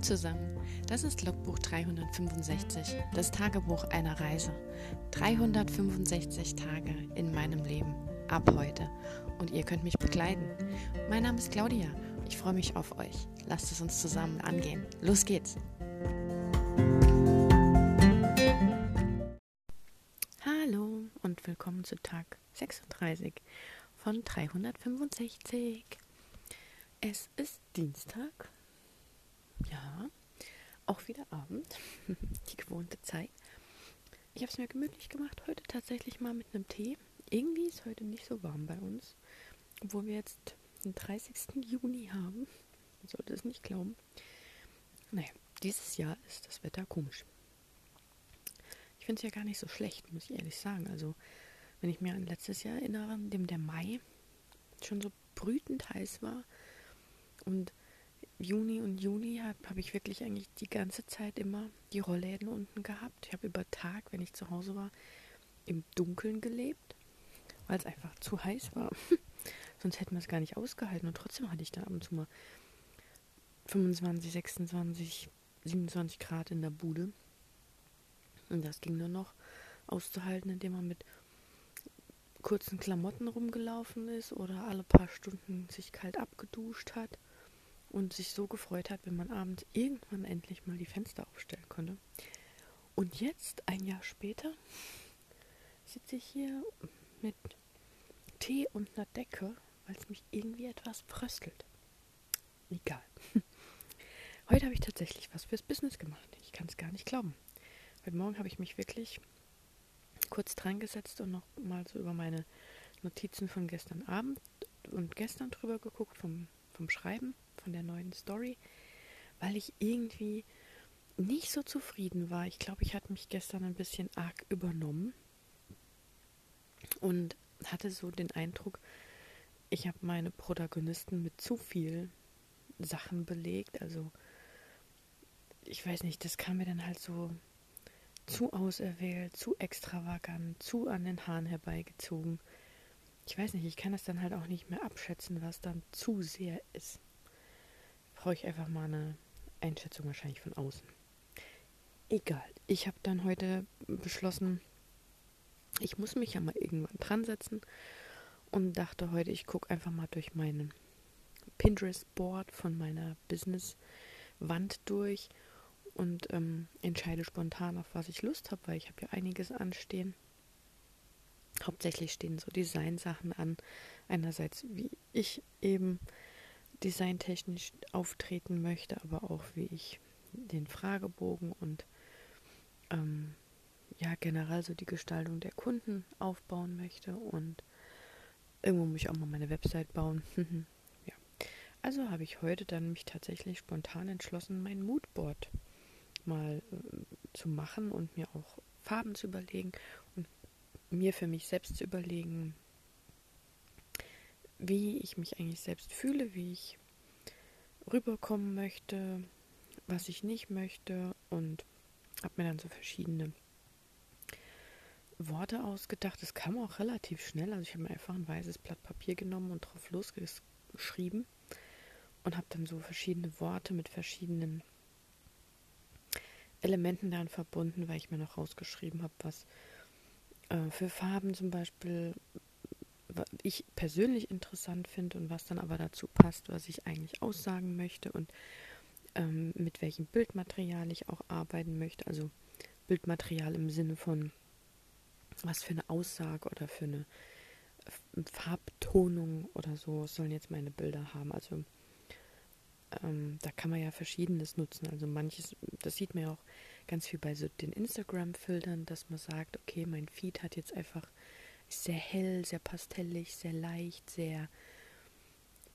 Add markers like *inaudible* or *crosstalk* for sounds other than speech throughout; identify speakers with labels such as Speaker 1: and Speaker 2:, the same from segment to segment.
Speaker 1: Zusammen, das ist Logbuch 365, das Tagebuch einer Reise. 365 Tage in meinem Leben, ab heute. Und ihr könnt mich begleiten. Mein Name ist Claudia, ich freue mich auf euch. Lasst es uns zusammen angehen. Los geht's! Hallo und willkommen zu Tag 36 von 365. Es ist Dienstag, ja, auch wieder Abend, *laughs* die gewohnte Zeit. Ich habe es mir gemütlich gemacht, heute tatsächlich mal mit einem Tee. Irgendwie ist heute nicht so warm bei uns, obwohl wir jetzt den 30. Juni haben. Man sollte es nicht glauben. Naja, dieses Jahr ist das Wetter komisch. Ich finde es ja gar nicht so schlecht, muss ich ehrlich sagen. Also, wenn ich mir an letztes Jahr erinnere, in dem der Mai schon so brütend heiß war und Juni und Juli habe hab ich wirklich eigentlich die ganze Zeit immer die Rollläden unten gehabt. Ich habe über Tag, wenn ich zu Hause war, im Dunkeln gelebt, weil es einfach zu heiß war. *laughs* Sonst hätten wir es gar nicht ausgehalten. Und trotzdem hatte ich dann ab und zu mal 25, 26, 27 Grad in der Bude. Und das ging nur noch auszuhalten, indem man mit kurzen Klamotten rumgelaufen ist oder alle paar Stunden sich kalt abgeduscht hat und sich so gefreut hat, wenn man abends irgendwann endlich mal die Fenster aufstellen konnte. Und jetzt, ein Jahr später, sitze ich hier mit Tee und einer Decke, weil es mich irgendwie etwas fröstelt. Egal. *laughs* Heute habe ich tatsächlich was fürs Business gemacht. Ich kann es gar nicht glauben. Heute Morgen habe ich mich wirklich kurz dran gesetzt und noch mal so über meine Notizen von gestern Abend und gestern drüber geguckt vom, vom Schreiben von der neuen Story, weil ich irgendwie nicht so zufrieden war. Ich glaube, ich hatte mich gestern ein bisschen arg übernommen und hatte so den Eindruck, ich habe meine Protagonisten mit zu viel Sachen belegt. Also ich weiß nicht, das kam mir dann halt so zu auserwählt, zu extravagant, zu an den Haaren herbeigezogen. Ich weiß nicht, ich kann das dann halt auch nicht mehr abschätzen, was dann zu sehr ist brauche ich einfach mal eine Einschätzung wahrscheinlich von außen. Egal. Ich habe dann heute beschlossen, ich muss mich ja mal irgendwann dran setzen und dachte heute, ich gucke einfach mal durch meinen Pinterest-Board von meiner Business-Wand durch und ähm, entscheide spontan, auf was ich Lust habe, weil ich habe ja einiges anstehen. Hauptsächlich stehen so Designsachen an. Einerseits, wie ich eben designtechnisch auftreten möchte, aber auch wie ich den Fragebogen und ähm, ja generell so die Gestaltung der Kunden aufbauen möchte und irgendwo muss ich auch mal meine Website bauen. *laughs* ja. Also habe ich heute dann mich tatsächlich spontan entschlossen, mein Moodboard mal äh, zu machen und mir auch Farben zu überlegen und mir für mich selbst zu überlegen, wie ich mich eigentlich selbst fühle, wie ich rüberkommen möchte, was ich nicht möchte und habe mir dann so verschiedene Worte ausgedacht. Das kam auch relativ schnell. Also ich habe mir einfach ein weißes Blatt Papier genommen und drauf losgeschrieben und habe dann so verschiedene Worte mit verschiedenen Elementen dann verbunden, weil ich mir noch rausgeschrieben habe, was äh, für Farben zum Beispiel ich persönlich interessant finde und was dann aber dazu passt, was ich eigentlich aussagen möchte und ähm, mit welchem Bildmaterial ich auch arbeiten möchte. Also Bildmaterial im Sinne von was für eine Aussage oder für eine Farbtonung oder so sollen jetzt meine Bilder haben. Also ähm, da kann man ja verschiedenes nutzen. Also manches, das sieht man ja auch ganz viel bei so den Instagram-Filtern, dass man sagt, okay, mein Feed hat jetzt einfach sehr hell, sehr pastellig, sehr leicht, sehr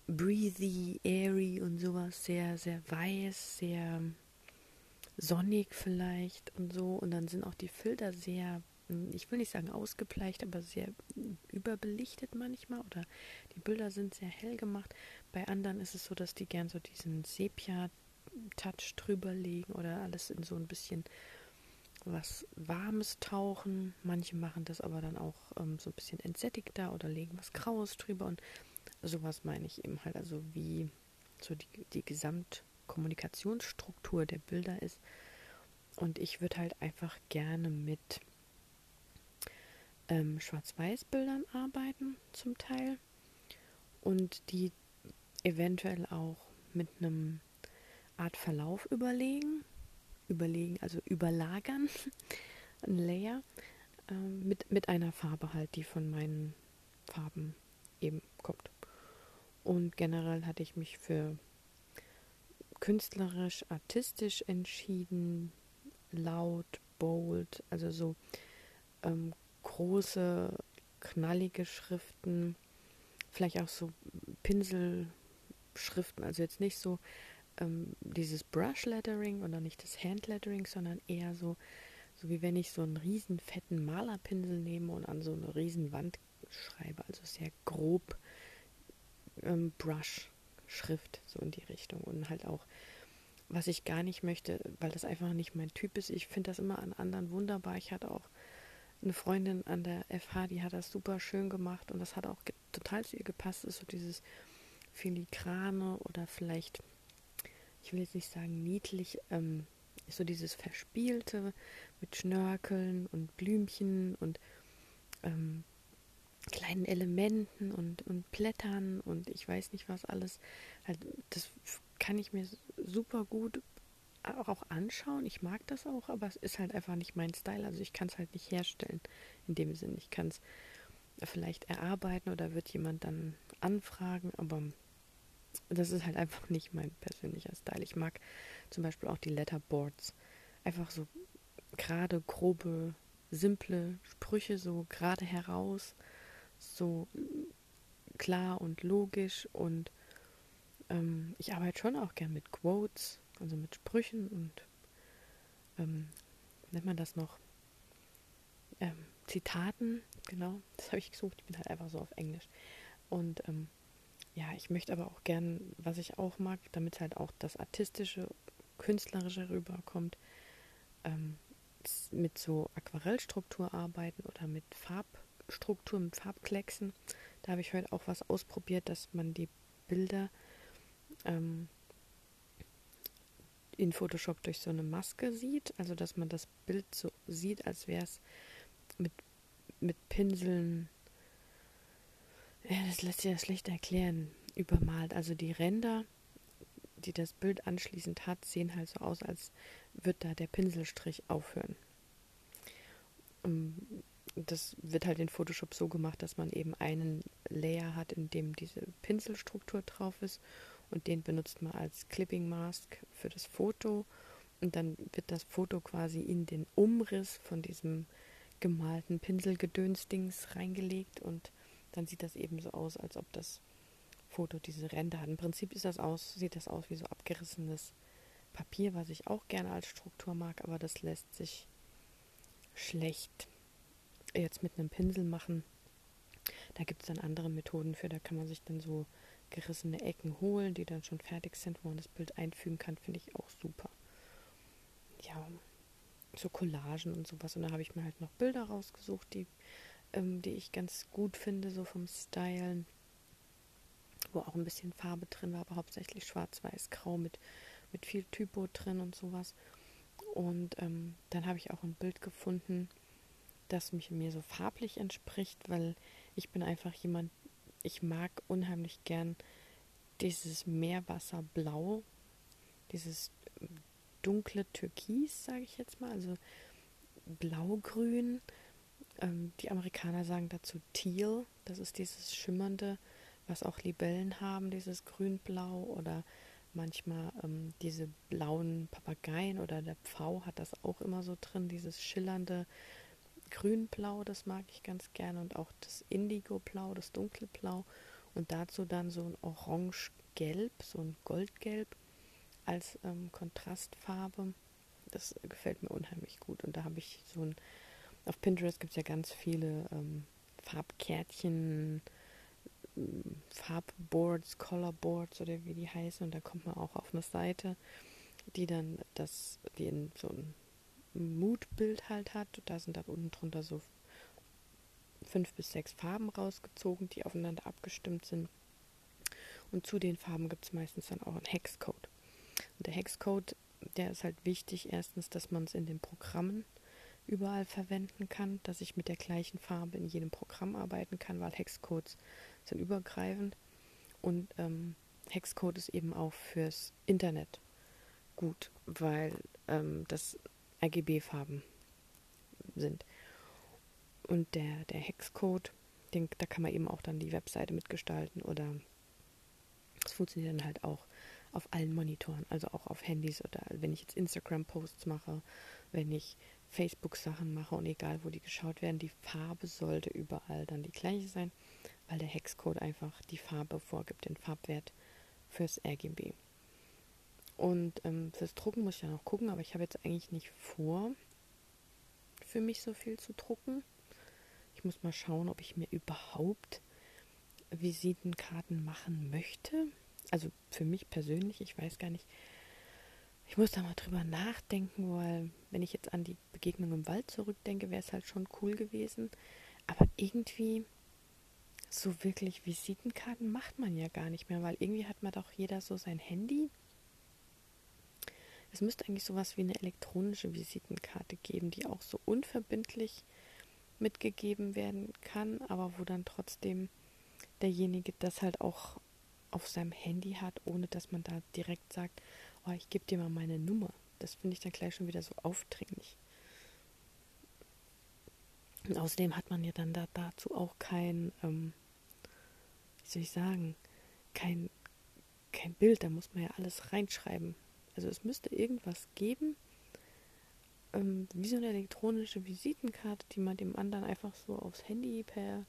Speaker 1: breathy, airy und sowas, sehr, sehr weiß, sehr sonnig vielleicht und so. Und dann sind auch die Filter sehr, ich will nicht sagen ausgebleicht, aber sehr überbelichtet manchmal oder die Bilder sind sehr hell gemacht. Bei anderen ist es so, dass die gern so diesen Sepia-Touch drüber legen oder alles in so ein bisschen was Warmes tauchen. Manche machen das aber dann auch ähm, so ein bisschen entsättigter oder legen was Graues drüber und sowas meine ich eben halt. Also wie so die, die Gesamt, Kommunikationsstruktur der Bilder ist. Und ich würde halt einfach gerne mit ähm, Schwarz-Weiß-Bildern arbeiten, zum Teil. Und die eventuell auch mit einem Art Verlauf überlegen. Überlegen, also überlagern. *laughs* Ein Layer. Ähm, mit, mit einer Farbe halt, die von meinen Farben eben kommt. Und generell hatte ich mich für künstlerisch, artistisch entschieden, laut, bold, also so ähm, große, knallige Schriften, vielleicht auch so Pinselschriften, also jetzt nicht so ähm, dieses Brush Lettering oder nicht das Hand Lettering, sondern eher so, so wie wenn ich so einen riesen fetten Malerpinsel nehme und an so eine riesen Wand schreibe, also sehr grob ähm, Brush Schrift, so in die Richtung. Und halt auch, was ich gar nicht möchte, weil das einfach nicht mein Typ ist. Ich finde das immer an anderen wunderbar. Ich hatte auch eine Freundin an der FH, die hat das super schön gemacht und das hat auch total zu ihr gepasst. Ist so dieses filigrane oder vielleicht, ich will jetzt nicht sagen niedlich, ähm, so dieses Verspielte mit Schnörkeln und Blümchen und ähm, kleinen Elementen und, und Blättern und ich weiß nicht was alles. Halt, das kann ich mir super gut auch anschauen. Ich mag das auch, aber es ist halt einfach nicht mein Style. Also ich kann es halt nicht herstellen in dem Sinn. Ich kann es vielleicht erarbeiten oder wird jemand dann anfragen, aber das ist halt einfach nicht mein persönlicher Style. Ich mag zum Beispiel auch die Letterboards. Einfach so gerade, grobe, simple Sprüche, so gerade heraus. So klar und logisch und ähm, ich arbeite schon auch gern mit Quotes, also mit Sprüchen und ähm, nennt man das noch? Ähm, Zitaten, genau, das habe ich gesucht, ich bin halt einfach so auf Englisch. Und ähm, ja, ich möchte aber auch gern, was ich auch mag, damit halt auch das artistische, künstlerische rüberkommt, ähm, mit so Aquarellstruktur arbeiten oder mit Farb Struktur mit Farbklecksen. Da habe ich heute auch was ausprobiert, dass man die Bilder ähm, in Photoshop durch so eine Maske sieht. Also dass man das Bild so sieht, als wäre es mit, mit Pinseln, ja, das lässt sich ja schlecht erklären, übermalt. Also die Ränder, die das Bild anschließend hat, sehen halt so aus, als würde da der Pinselstrich aufhören. Um, das wird halt in Photoshop so gemacht, dass man eben einen Layer hat, in dem diese Pinselstruktur drauf ist und den benutzt man als Clipping Mask für das Foto und dann wird das Foto quasi in den Umriss von diesem gemalten Pinselgedönsdings reingelegt und dann sieht das eben so aus, als ob das Foto diese Ränder hat. Im Prinzip das aus, sieht das aus wie so abgerissenes Papier, was ich auch gerne als Struktur mag, aber das lässt sich schlecht jetzt mit einem Pinsel machen. Da gibt es dann andere Methoden für. Da kann man sich dann so gerissene Ecken holen, die dann schon fertig sind, wo man das Bild einfügen kann. Finde ich auch super. Ja, so Collagen und sowas. Und da habe ich mir halt noch Bilder rausgesucht, die, ähm, die ich ganz gut finde, so vom Stylen. Wo auch ein bisschen Farbe drin war, aber hauptsächlich schwarz-weiß-grau mit, mit viel Typo drin und sowas. Und ähm, dann habe ich auch ein Bild gefunden, das mich mir so farblich entspricht, weil ich bin einfach jemand, ich mag unheimlich gern dieses Meerwasserblau, dieses dunkle Türkis, sage ich jetzt mal, also blaugrün. Ähm, die Amerikaner sagen dazu Teal, das ist dieses schimmernde, was auch Libellen haben, dieses grün-blau oder manchmal ähm, diese blauen Papageien oder der Pfau hat das auch immer so drin, dieses schillernde, Grünblau, das mag ich ganz gerne und auch das Indigo-Blau, das Dunkelblau und dazu dann so ein Orange-Gelb, so ein Goldgelb als ähm, Kontrastfarbe. Das gefällt mir unheimlich gut und da habe ich so ein, auf Pinterest gibt es ja ganz viele ähm, Farbkärtchen, ähm, Farbboards, Colorboards oder wie die heißen und da kommt man auch auf eine Seite, die dann das, die in so ein Moodbild halt hat. Da sind dann unten drunter so fünf bis sechs Farben rausgezogen, die aufeinander abgestimmt sind. Und zu den Farben gibt es meistens dann auch einen Hexcode. Und der Hexcode, der ist halt wichtig, erstens, dass man es in den Programmen überall verwenden kann, dass ich mit der gleichen Farbe in jedem Programm arbeiten kann, weil Hexcodes sind übergreifend. Und ähm, Hexcode ist eben auch fürs Internet gut, weil ähm, das RGB-Farben sind. Und der, der Hexcode, den, da kann man eben auch dann die Webseite mitgestalten oder es funktioniert dann halt auch auf allen Monitoren, also auch auf Handys oder wenn ich jetzt Instagram-Posts mache, wenn ich Facebook-Sachen mache und egal wo die geschaut werden, die Farbe sollte überall dann die gleiche sein, weil der Hexcode einfach die Farbe vorgibt, den Farbwert fürs RGB. Und ähm, fürs Drucken muss ich ja noch gucken, aber ich habe jetzt eigentlich nicht vor, für mich so viel zu drucken. Ich muss mal schauen, ob ich mir überhaupt Visitenkarten machen möchte. Also für mich persönlich, ich weiß gar nicht. Ich muss da mal drüber nachdenken, weil wenn ich jetzt an die Begegnung im Wald zurückdenke, wäre es halt schon cool gewesen. Aber irgendwie so wirklich Visitenkarten macht man ja gar nicht mehr, weil irgendwie hat man doch jeder so sein Handy. Es müsste eigentlich sowas wie eine elektronische Visitenkarte geben, die auch so unverbindlich mitgegeben werden kann, aber wo dann trotzdem derjenige das halt auch auf seinem Handy hat, ohne dass man da direkt sagt, oh, ich gebe dir mal meine Nummer. Das finde ich dann gleich schon wieder so aufdringlich. Und außerdem hat man ja dann da, dazu auch kein, ähm, wie soll ich sagen, kein, kein Bild, da muss man ja alles reinschreiben. Also es müsste irgendwas geben, ähm, wie so eine elektronische Visitenkarte, die man dem anderen einfach so aufs Handy per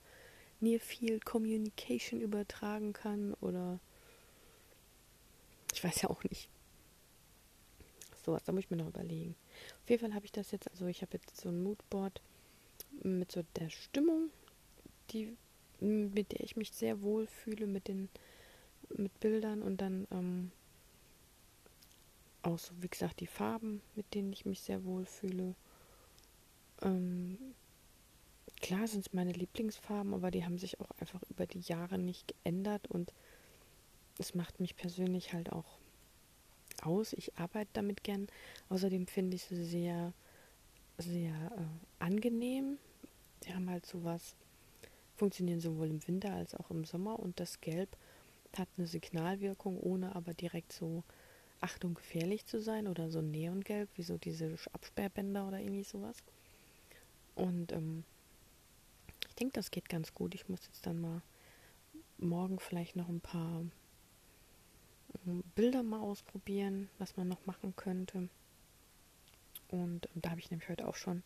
Speaker 1: Near Field Communication übertragen kann oder ich weiß ja auch nicht. Sowas, da muss ich mir noch überlegen. Auf jeden Fall habe ich das jetzt, also ich habe jetzt so ein Moodboard mit so der Stimmung, die mit der ich mich sehr wohl fühle, mit den mit Bildern und dann ähm, auch so, wie gesagt, die Farben, mit denen ich mich sehr wohl fühle. Ähm, klar sind es meine Lieblingsfarben, aber die haben sich auch einfach über die Jahre nicht geändert und es macht mich persönlich halt auch aus. Ich arbeite damit gern. Außerdem finde ich sie sehr, sehr äh, angenehm. Sie haben halt sowas, funktionieren sowohl im Winter als auch im Sommer und das Gelb hat eine Signalwirkung, ohne aber direkt so Achtung gefährlich zu sein oder so Neongelb, wie so diese Absperrbänder oder irgendwie sowas. Und ähm, ich denke, das geht ganz gut. Ich muss jetzt dann mal morgen vielleicht noch ein paar Bilder mal ausprobieren, was man noch machen könnte. Und ähm, da habe ich nämlich heute auch schon.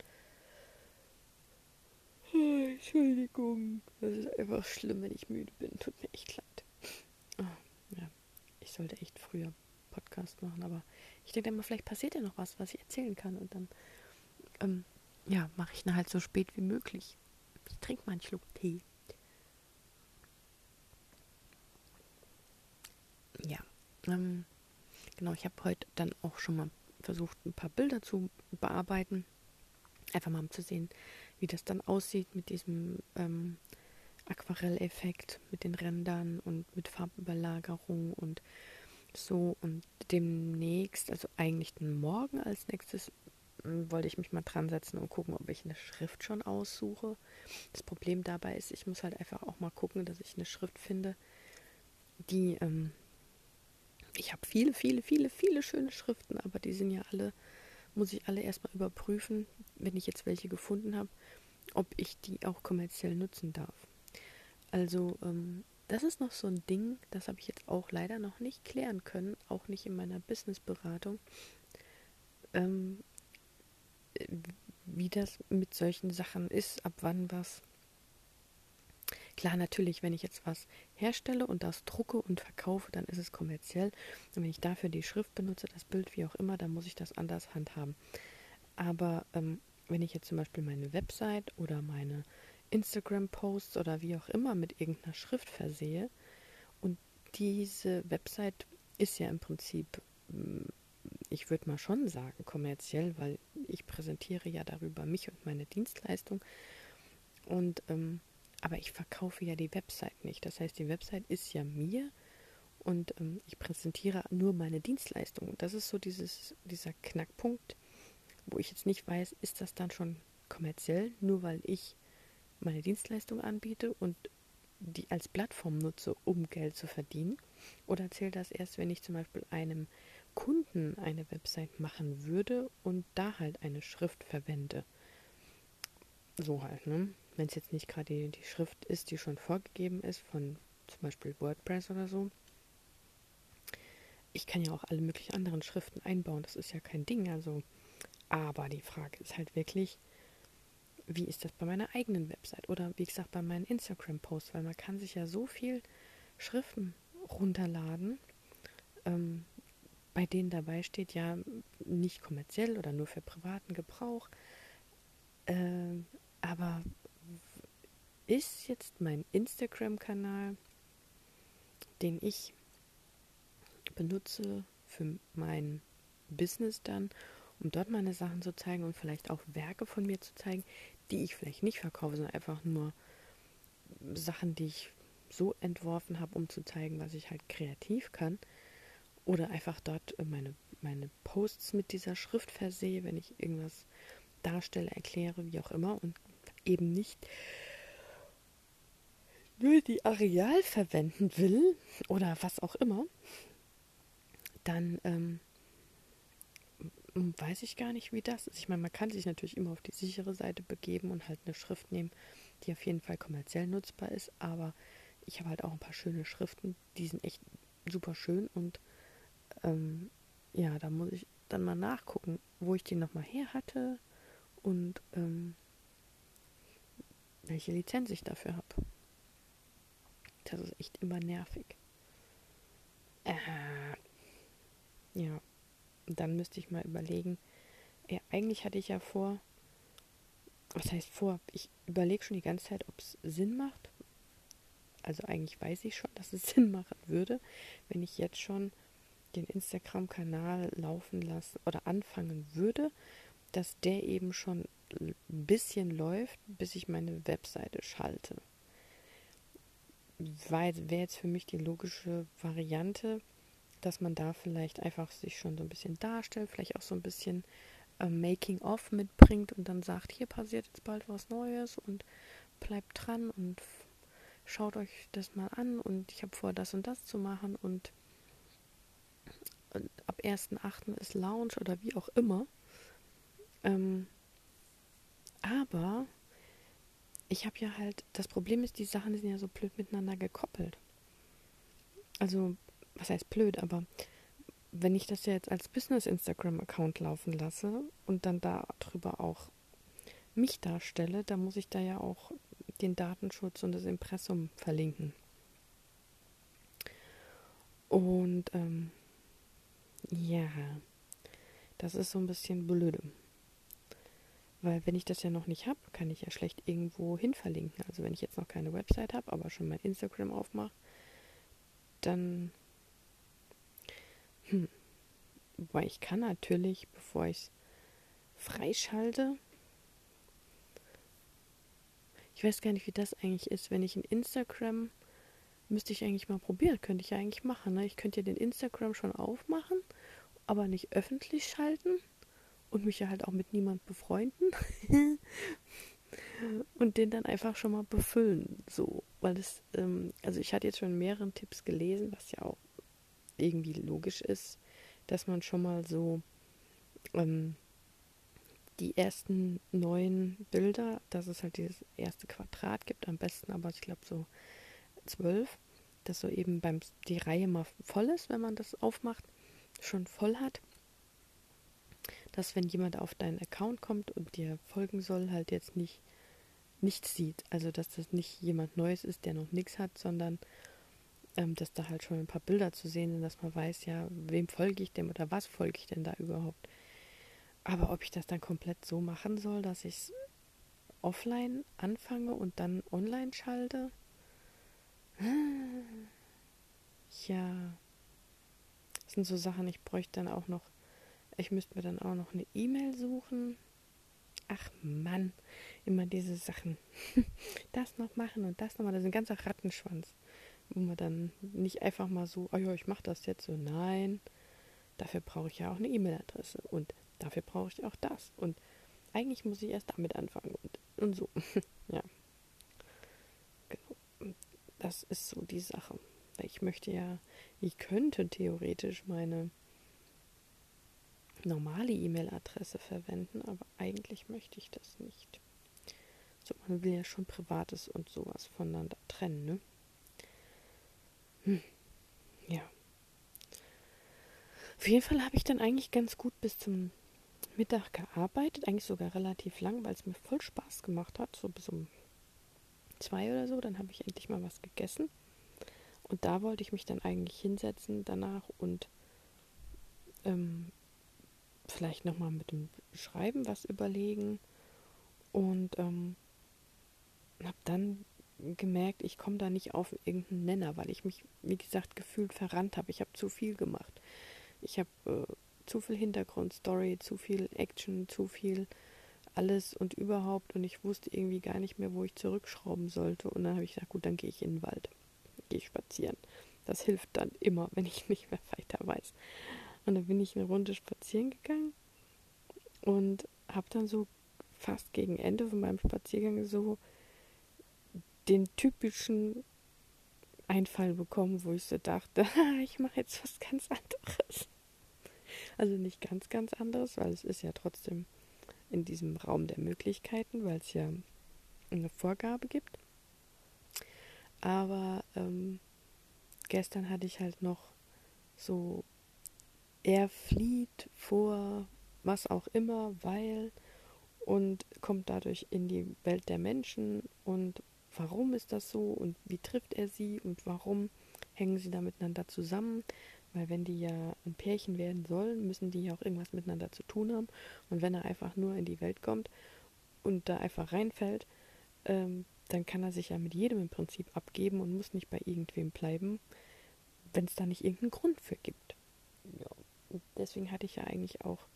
Speaker 1: Oh, Entschuldigung, das ist einfach schlimm, wenn ich müde bin. Tut mir echt leid. Oh, ja, ich sollte echt früher Podcast machen, aber ich denke immer, vielleicht passiert ja noch was, was ich erzählen kann. Und dann, ähm, ja, mache ich ihn halt so spät wie möglich. Ich trinke mal einen Schluck Tee. Ja, ähm, genau, ich habe heute dann auch schon mal versucht, ein paar Bilder zu bearbeiten. Einfach mal um zu sehen, wie das dann aussieht mit diesem ähm, Aquarelleffekt, mit den Rändern und mit Farbüberlagerung und so. Und demnächst, also eigentlich morgen als nächstes, wollte ich mich mal dran setzen und gucken, ob ich eine Schrift schon aussuche. Das Problem dabei ist, ich muss halt einfach auch mal gucken, dass ich eine Schrift finde, die, ähm, ich habe viele, viele, viele, viele schöne Schriften, aber die sind ja alle, muss ich alle erstmal überprüfen, wenn ich jetzt welche gefunden habe, ob ich die auch kommerziell nutzen darf. Also, ähm, das ist noch so ein Ding, das habe ich jetzt auch leider noch nicht klären können, auch nicht in meiner Businessberatung. Ähm, wie das mit solchen Sachen ist, ab wann was. Klar, natürlich, wenn ich jetzt was herstelle und das drucke und verkaufe, dann ist es kommerziell. Und wenn ich dafür die Schrift benutze, das Bild, wie auch immer, dann muss ich das anders handhaben. Aber ähm, wenn ich jetzt zum Beispiel meine Website oder meine Instagram-Posts oder wie auch immer mit irgendeiner Schrift versehe und diese Website ist ja im Prinzip mm, ich würde mal schon sagen, kommerziell, weil ich präsentiere ja darüber mich und meine Dienstleistung. Und ähm, aber ich verkaufe ja die Website nicht. Das heißt, die Website ist ja mir und ähm, ich präsentiere nur meine Dienstleistung. Das ist so dieses, dieser Knackpunkt, wo ich jetzt nicht weiß, ist das dann schon kommerziell, nur weil ich meine Dienstleistung anbiete und die als Plattform nutze, um Geld zu verdienen? Oder zählt das erst, wenn ich zum Beispiel einem Kunden eine Website machen würde und da halt eine Schrift verwende? So halt, ne? Wenn es jetzt nicht gerade die, die Schrift ist, die schon vorgegeben ist, von zum Beispiel WordPress oder so. Ich kann ja auch alle möglichen anderen Schriften einbauen, das ist ja kein Ding, also. Aber die Frage ist halt wirklich, wie ist das bei meiner eigenen Website oder wie gesagt bei meinen Instagram-Posts, weil man kann sich ja so viel Schriften runterladen, ähm, bei denen dabei steht ja nicht kommerziell oder nur für privaten Gebrauch. Äh, aber ist jetzt mein Instagram-Kanal, den ich benutze für mein Business dann, um dort meine Sachen zu zeigen und vielleicht auch Werke von mir zu zeigen, die ich vielleicht nicht verkaufe, sondern einfach nur Sachen, die ich so entworfen habe, um zu zeigen, was ich halt kreativ kann. Oder einfach dort meine, meine Posts mit dieser Schrift versehe, wenn ich irgendwas darstelle, erkläre, wie auch immer. Und eben nicht nur die Areal verwenden will oder was auch immer, dann ähm, weiß ich gar nicht, wie das ist. Ich meine, man kann sich natürlich immer auf die sichere Seite begeben und halt eine Schrift nehmen, die auf jeden Fall kommerziell nutzbar ist, aber ich habe halt auch ein paar schöne Schriften, die sind echt super schön und ähm, ja, da muss ich dann mal nachgucken, wo ich die nochmal her hatte und ähm, welche Lizenz ich dafür habe. Das ist echt immer nervig. Äh, ja, und dann müsste ich mal überlegen. Ja, eigentlich hatte ich ja vor, was heißt vor? Ich überlege schon die ganze Zeit, ob es Sinn macht. Also eigentlich weiß ich schon, *laughs* dass es Sinn machen würde, wenn ich jetzt schon den Instagram-Kanal laufen lassen oder anfangen würde, dass der eben schon ein bisschen läuft, bis ich meine Webseite schalte. Wäre jetzt für mich die logische Variante, dass man da vielleicht einfach sich schon so ein bisschen darstellt, vielleicht auch so ein bisschen äh, Making-of mitbringt und dann sagt, hier passiert jetzt bald was Neues und bleibt dran und schaut euch das mal an und ich habe vor, das und das zu machen und, ab 1.8. ist Lounge oder wie auch immer. Ähm, aber ich habe ja halt, das Problem ist, die Sachen sind ja so blöd miteinander gekoppelt. Also was heißt blöd, aber wenn ich das ja jetzt als Business-Instagram-Account laufen lasse und dann darüber auch mich darstelle, dann muss ich da ja auch den Datenschutz und das Impressum verlinken. Und ähm, ja, das ist so ein bisschen blöde. Weil wenn ich das ja noch nicht habe, kann ich ja schlecht irgendwo hin verlinken. Also wenn ich jetzt noch keine Website habe, aber schon mein Instagram aufmache, dann hm. Wobei ich kann natürlich, bevor ich es freischalte, ich weiß gar nicht, wie das eigentlich ist, wenn ich ein Instagram, müsste ich eigentlich mal probieren, könnte ich ja eigentlich machen. Ne? Ich könnte ja den Instagram schon aufmachen, aber nicht öffentlich schalten und mich ja halt auch mit niemand befreunden *laughs* und den dann einfach schon mal befüllen, so, weil es, ähm, also ich hatte jetzt schon mehreren Tipps gelesen, was ja auch irgendwie logisch ist, dass man schon mal so ähm, die ersten neun Bilder, dass es halt dieses erste Quadrat gibt, am besten aber ich glaube so zwölf, dass so eben beim die Reihe mal voll ist, wenn man das aufmacht, schon voll hat. Dass wenn jemand auf deinen Account kommt und dir folgen soll, halt jetzt nicht nichts sieht. Also dass das nicht jemand Neues ist, der noch nichts hat, sondern ähm, dass da halt schon ein paar Bilder zu sehen sind, dass man weiß, ja, wem folge ich denn oder was folge ich denn da überhaupt. Aber ob ich das dann komplett so machen soll, dass ich es offline anfange und dann online schalte? *sighs* Ja, das sind so Sachen, ich bräuchte dann auch noch, ich müsste mir dann auch noch eine E-Mail suchen. Ach Mann, immer diese Sachen. *laughs* das noch machen und das noch mal, das ist ein ganzer Rattenschwanz wo man dann nicht einfach mal so, oh ja, ich mache das jetzt so. Nein, dafür brauche ich ja auch eine E-Mail-Adresse und dafür brauche ich auch das. Und eigentlich muss ich erst damit anfangen und, und so. *laughs* ja. Genau. Das ist so die Sache. Ich möchte ja, ich könnte theoretisch meine normale E-Mail-Adresse verwenden, aber eigentlich möchte ich das nicht. So, man will ja schon Privates und sowas voneinander trennen, ne? Hm. Ja. Auf jeden Fall habe ich dann eigentlich ganz gut bis zum Mittag gearbeitet, eigentlich sogar relativ lang, weil es mir voll Spaß gemacht hat, so bis um zwei oder so. Dann habe ich endlich mal was gegessen. Und da wollte ich mich dann eigentlich hinsetzen danach und ähm, vielleicht nochmal mit dem Schreiben was überlegen. Und ähm, habe dann gemerkt, ich komme da nicht auf irgendeinen Nenner, weil ich mich, wie gesagt, gefühlt verrannt habe. Ich habe zu viel gemacht. Ich habe äh, zu viel Hintergrundstory, zu viel Action, zu viel alles und überhaupt und ich wusste irgendwie gar nicht mehr, wo ich zurückschrauben sollte. Und dann habe ich gesagt, gut, dann gehe ich in den Wald, gehe spazieren. Das hilft dann immer, *laughs* wenn ich nicht mehr weiter weiß. Und dann bin ich eine Runde spazieren gegangen und habe dann so fast gegen Ende von meinem Spaziergang so den typischen Einfall bekommen, wo ich so dachte, *laughs* ich mache jetzt was ganz anderes. Also nicht ganz, ganz anderes, weil es ist ja trotzdem in diesem Raum der Möglichkeiten, weil es ja eine Vorgabe gibt. Aber ähm, gestern hatte ich halt noch so, er flieht vor was auch immer, weil und kommt dadurch in die Welt der Menschen und warum ist das so und wie trifft er sie und warum hängen sie da miteinander zusammen. Weil wenn die ja ein Pärchen werden sollen, müssen die ja auch irgendwas miteinander zu tun haben. Und wenn er einfach nur in die Welt kommt und da einfach reinfällt, ähm, dann kann er sich ja mit jedem im Prinzip abgeben und muss nicht bei irgendwem bleiben, wenn es da nicht irgendeinen Grund für gibt. Deswegen hatte ich ja eigentlich auch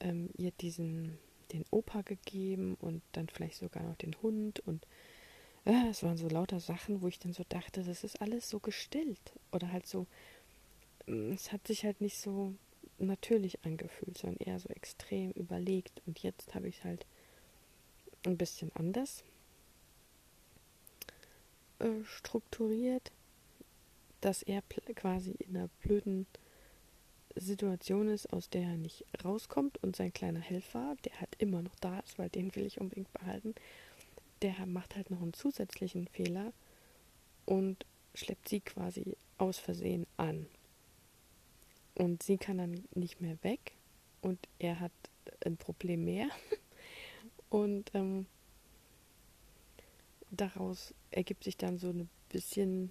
Speaker 1: ähm, ihr diesen den Opa gegeben und dann vielleicht sogar noch den Hund und äh, es waren so lauter Sachen, wo ich dann so dachte, das ist alles so gestillt oder halt so, mm, es hat sich halt nicht so natürlich angefühlt, sondern eher so extrem überlegt und jetzt habe ich halt ein bisschen anders äh, strukturiert, dass er quasi in einer blöden Situation ist, aus der er nicht rauskommt und sein kleiner Helfer, der halt immer noch da ist, weil den will ich unbedingt behalten, der macht halt noch einen zusätzlichen Fehler und schleppt sie quasi aus Versehen an. Und sie kann dann nicht mehr weg und er hat ein Problem mehr. *laughs* Und ähm, daraus ergibt sich dann so ein bisschen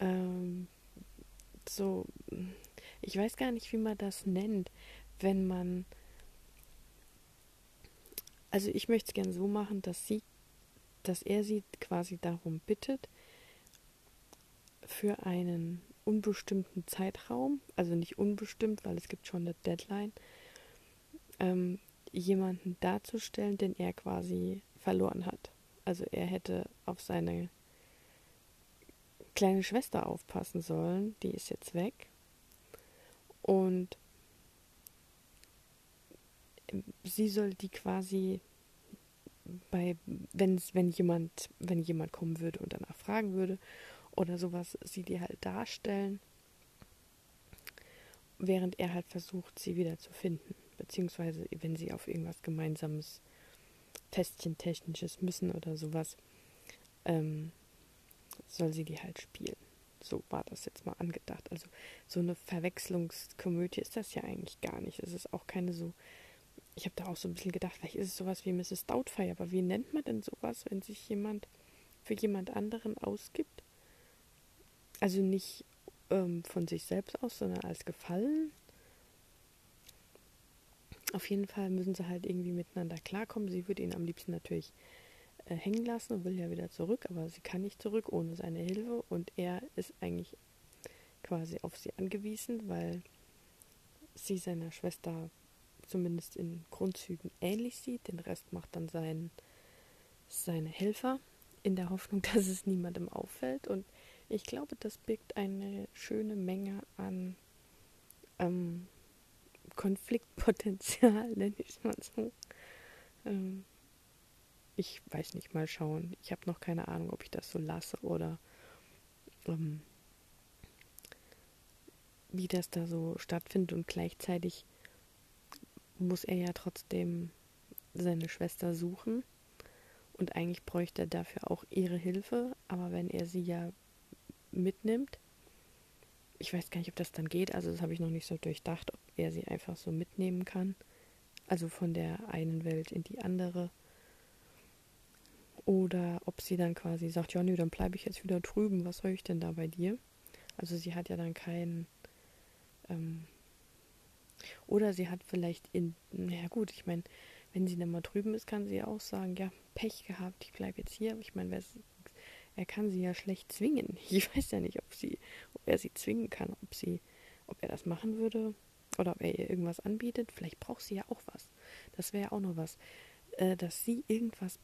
Speaker 1: ähm, so, ich weiß gar nicht, wie man das nennt, wenn man, also ich möchte es gerne so machen, dass sie dass er sie quasi darum bittet, für einen unbestimmten Zeitraum, also nicht unbestimmt, weil es gibt schon eine Deadline, ähm, jemanden darzustellen, den er quasi verloren hat. Also er hätte auf seine kleine Schwester aufpassen sollen, die ist jetzt weg. Und sie soll die quasi bei, wenn's, wenn jemand, wenn jemand kommen würde und danach fragen würde oder sowas, sie die halt darstellen, während er halt versucht, sie wieder zu finden. Beziehungsweise, wenn sie auf irgendwas gemeinsames Testchen technisches müssen oder sowas, ähm, soll sie die halt spielen. So war das jetzt mal angedacht. Also so eine Verwechslungskomödie ist das ja eigentlich gar nicht. Es ist auch keine so ich habe da auch so ein bisschen gedacht, vielleicht ist es sowas wie Mrs. Doubtfire, aber wie nennt man denn sowas, wenn sich jemand für jemand anderen ausgibt? Also nicht ähm, von sich selbst aus, sondern als Gefallen. Auf jeden Fall müssen sie halt irgendwie miteinander klarkommen. Sie würde ihn am liebsten natürlich äh, hängen lassen und will ja wieder zurück, aber sie kann nicht zurück ohne seine Hilfe und er ist eigentlich quasi auf sie angewiesen, weil sie seiner Schwester zumindest in Grundzügen ähnlich sieht. Den Rest macht dann sein, seine Helfer in der Hoffnung, *laughs* dass es niemandem auffällt. Und Ich glaube, das birgt eine schöne Menge an ähm, Konfliktpotenzial, *laughs* nenne ich es mal so. Ähm, ich weiß nicht, mal schauen. Ich habe noch keine Ahnung, ob ich das so lasse oder ähm, wie das da so stattfindet. Und gleichzeitig muss er ja trotzdem seine Schwester suchen. Und eigentlich bräuchte er dafür auch ihre Hilfe. Aber wenn er sie ja mitnimmt, ich weiß gar nicht, ob das dann geht. Also das habe ich noch nicht so durchdacht, ob er sie einfach so mitnehmen kann. Also von der einen Welt in die andere. Oder ob sie dann quasi sagt, ja, nö, dann bleibe ich jetzt wieder drüben. Was soll ich denn da bei dir? Also sie hat ja dann keinen. Ähm, oder sie hat vielleicht in. Na gut, ich meine, wenn sie dann mal drüben ist, kann sie auch sagen, ja, Pech gehabt, ich bleibe jetzt hier. Ich meine, er kann sie ja schlecht zwingen. *laughs* Ich weiß ja nicht, ob sie, ob er sie zwingen kann, ob sie, ob er das machen würde oder ob er ihr irgendwas anbietet. Vielleicht braucht sie ja auch was. Das wäre ja auch noch was, äh, dass sie irgendwas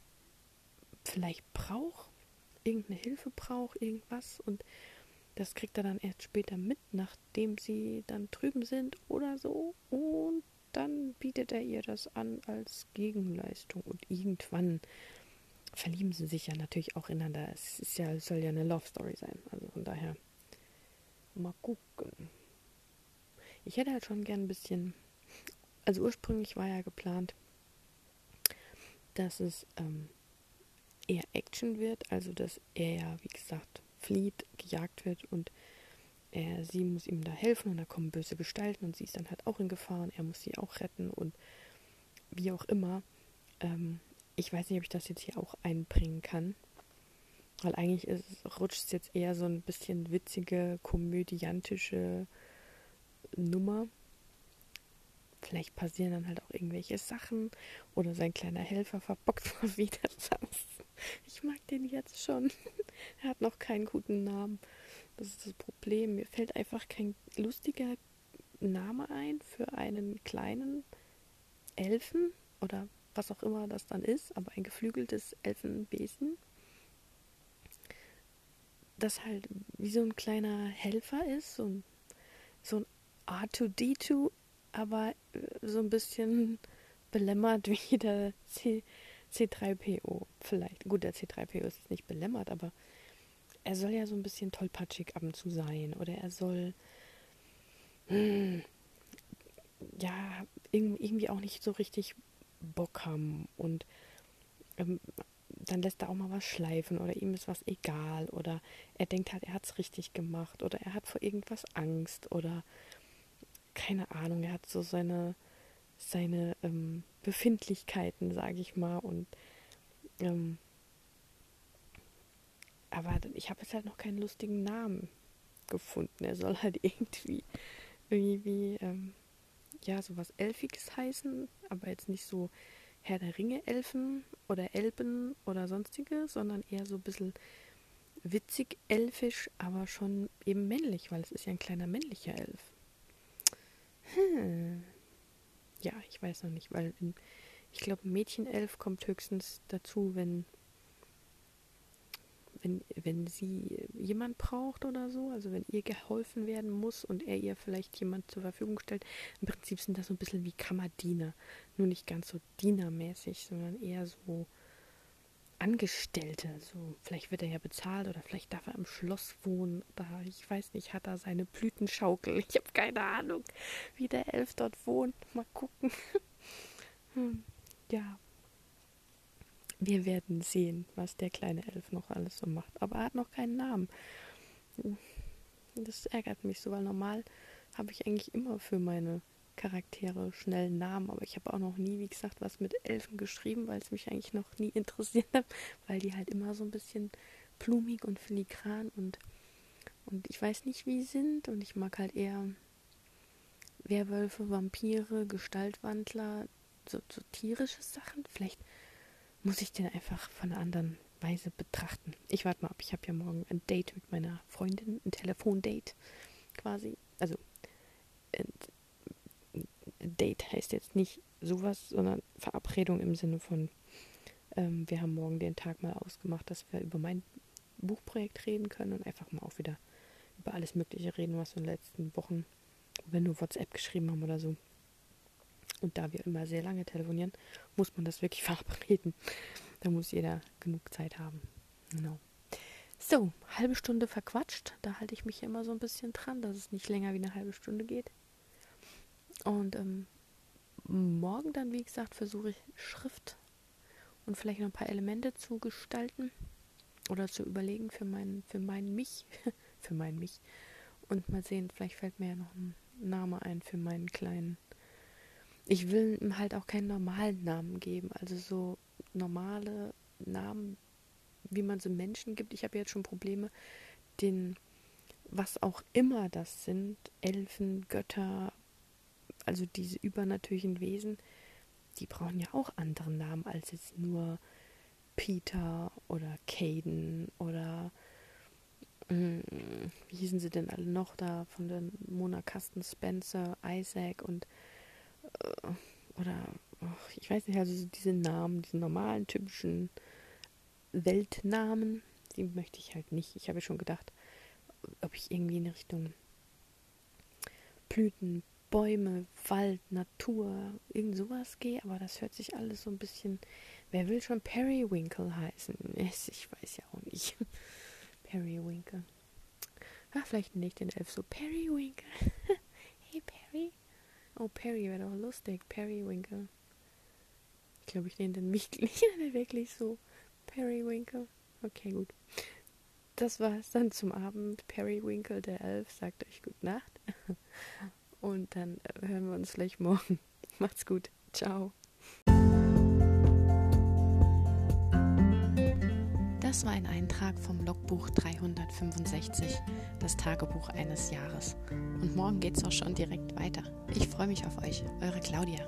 Speaker 1: vielleicht braucht, irgendeine Hilfe braucht, irgendwas und das kriegt er dann erst später mit, nachdem sie dann drüben sind oder so und dann bietet er ihr das an als Gegenleistung und irgendwann verlieben sie sich ja natürlich auch ineinander. Es ist ja, soll ja eine Love Story sein. Also von daher mal gucken. Ich hätte halt schon gern ein bisschen. Also ursprünglich war ja geplant, dass es ähm, eher Action wird, also dass er ja, wie gesagt, flieht, gejagt wird und er, sie muss ihm da helfen und da kommen böse Gestalten und sie ist dann halt auch in Gefahr und er muss sie auch retten und wie auch immer. Ähm, ich weiß nicht, ob ich das jetzt hier auch einbringen kann. Weil eigentlich rutscht es jetzt eher so ein bisschen witzige, komödiantische Nummer. Vielleicht passieren dann halt auch irgendwelche Sachen oder sein kleiner Helfer verbockt *laughs* mal wieder was. Ich mag den jetzt schon. *laughs* er hat noch keinen guten Namen. Das ist das Problem. Mir fällt einfach kein lustiger Name ein für einen kleinen Elfen oder was auch immer das dann ist, aber ein geflügeltes Elfenwesen, das halt wie so ein kleiner Helfer ist, so ein, so ein R2D2, aber äh, so ein bisschen belämmert *laughs* wie der C, C3PO vielleicht. Gut, der C3PO ist nicht belämmert, aber er soll ja so ein bisschen tollpatschig ab und zu sein. Oder er soll hm, ja irgendwie auch nicht so richtig Bock haben. Und ähm, dann lässt er auch mal was schleifen oder ihm ist was egal. Oder er denkt halt, er hat es richtig gemacht. Oder er hat vor irgendwas Angst. Oder keine Ahnung, er hat so seine, seine ähm, Befindlichkeiten, sage ich mal und ähm, aber ich habe jetzt halt noch keinen lustigen Namen gefunden. Er soll halt *laughs* irgendwie, irgendwie, ähm, ja, sowas Elfiges heißen, aber jetzt nicht so Herr der Ringe Elfen oder Elben oder sonstige, sondern eher so ein bisschen witzig elfisch, aber schon eben männlich, weil es ist ja ein kleiner männlicher Elf. Hm. Ja, ich weiß noch nicht, weil in, ich glaube, Mädchenelf kommt höchstens dazu, wenn wenn, wenn sie jemand braucht oder so, also wenn ihr geholfen werden muss und er ihr vielleicht jemand zur Verfügung stellt, im Prinzip sind das so ein bisschen wie Kammerdiener, nur nicht ganz so dienermäßig, sondern eher so Angestellte. So, vielleicht wird er ja bezahlt oder vielleicht darf er im Schloss wohnen oder ich weiß nicht, hat er seine Blütenschaukel. Ich habe keine Ahnung, wie der Elf dort wohnt. Mal gucken. *laughs* hm. Ja, wir werden sehen, was der kleine Elf noch alles so macht. Aber er hat noch keinen Namen. Das ärgert mich so, weil normal habe ich eigentlich immer für meine Charaktere schnell Namen, aber ich habe auch noch nie, wie gesagt, was mit Elfen geschrieben, weil es mich eigentlich noch nie interessiert hat, weil die halt immer so ein bisschen blumig und filigran und und ich weiß nicht, wie sie sind und ich mag halt eher Werwölfe, Vampire, Gestaltwandler, so, so tierische Sachen. Vielleicht muss ich den einfach von einer anderen Weise betrachten. Ich warte mal ab, ich habe ja morgen ein Date mit meiner Freundin, ein Telefondate quasi. Also Date heißt jetzt nicht sowas, sondern Verabredung im Sinne von, ähm, wir haben morgen den Tag mal ausgemacht, dass wir über mein Buchprojekt reden können und einfach mal auch wieder über alles Mögliche reden, was wir in den letzten Wochen, wenn wir WhatsApp geschrieben haben oder so. Und da wir immer sehr lange telefonieren, muss man das wirklich *laughs* verabreden. Da muss jeder genug Zeit haben. Genau. So, halbe Stunde verquatscht. Da halte ich mich immer so ein bisschen dran, dass es nicht länger wie eine halbe Stunde geht. Und ähm, morgen dann, wie gesagt, versuche ich Schrift und vielleicht noch ein paar Elemente zu gestalten oder zu überlegen für meinen, für meinen Mich, *laughs* für meinen Mich. Und mal sehen, vielleicht fällt mir ja noch ein Name ein für meinen kleinen. Ich will ihm halt auch keinen normalen Namen geben, also so normale Namen, wie man so Menschen gibt. Ich habe jetzt schon Probleme, den, was auch immer das sind, Elfen, Götter, also diese übernatürlichen Wesen, die brauchen ja auch andere Namen als jetzt nur Peter oder Caden oder mh, hm, wie hießen sie denn alle noch da von den Mona Kasten, Spencer, Isaac und äh, oder ach, ich weiß nicht, also diese Namen, diese normalen, typischen Weltnamen, die möchte ich halt nicht. Ich habe schon gedacht, ob ich irgendwie in Richtung Blüten, Bäume, Wald, Natur, irgend sowas gehe, aber das hört sich alles so ein bisschen. Wer will schon Periwinkle heißen? *laughs* Ich weiß ja auch nicht. *laughs* Periwinkle. Ach, vielleicht ich den Elf so Periwinkle. *laughs* hey Perry. Oh, Perry wäre doch lustig. Periwinkle. Ich glaube, ich nenne den mich nicht wirklich so. Periwinkle. Okay, gut. Das war es dann zum Abend. Periwinkle, der Elf, sagt euch Gute Nacht. Und dann äh, hören wir uns vielleicht morgen. *laughs* Macht's gut. Ciao. Das war ein Eintrag vom Logbuch 365, das Tagebuch eines Jahres. Und morgen geht's auch schon direkt weiter. Ich freue mich auf euch, eure Claudia.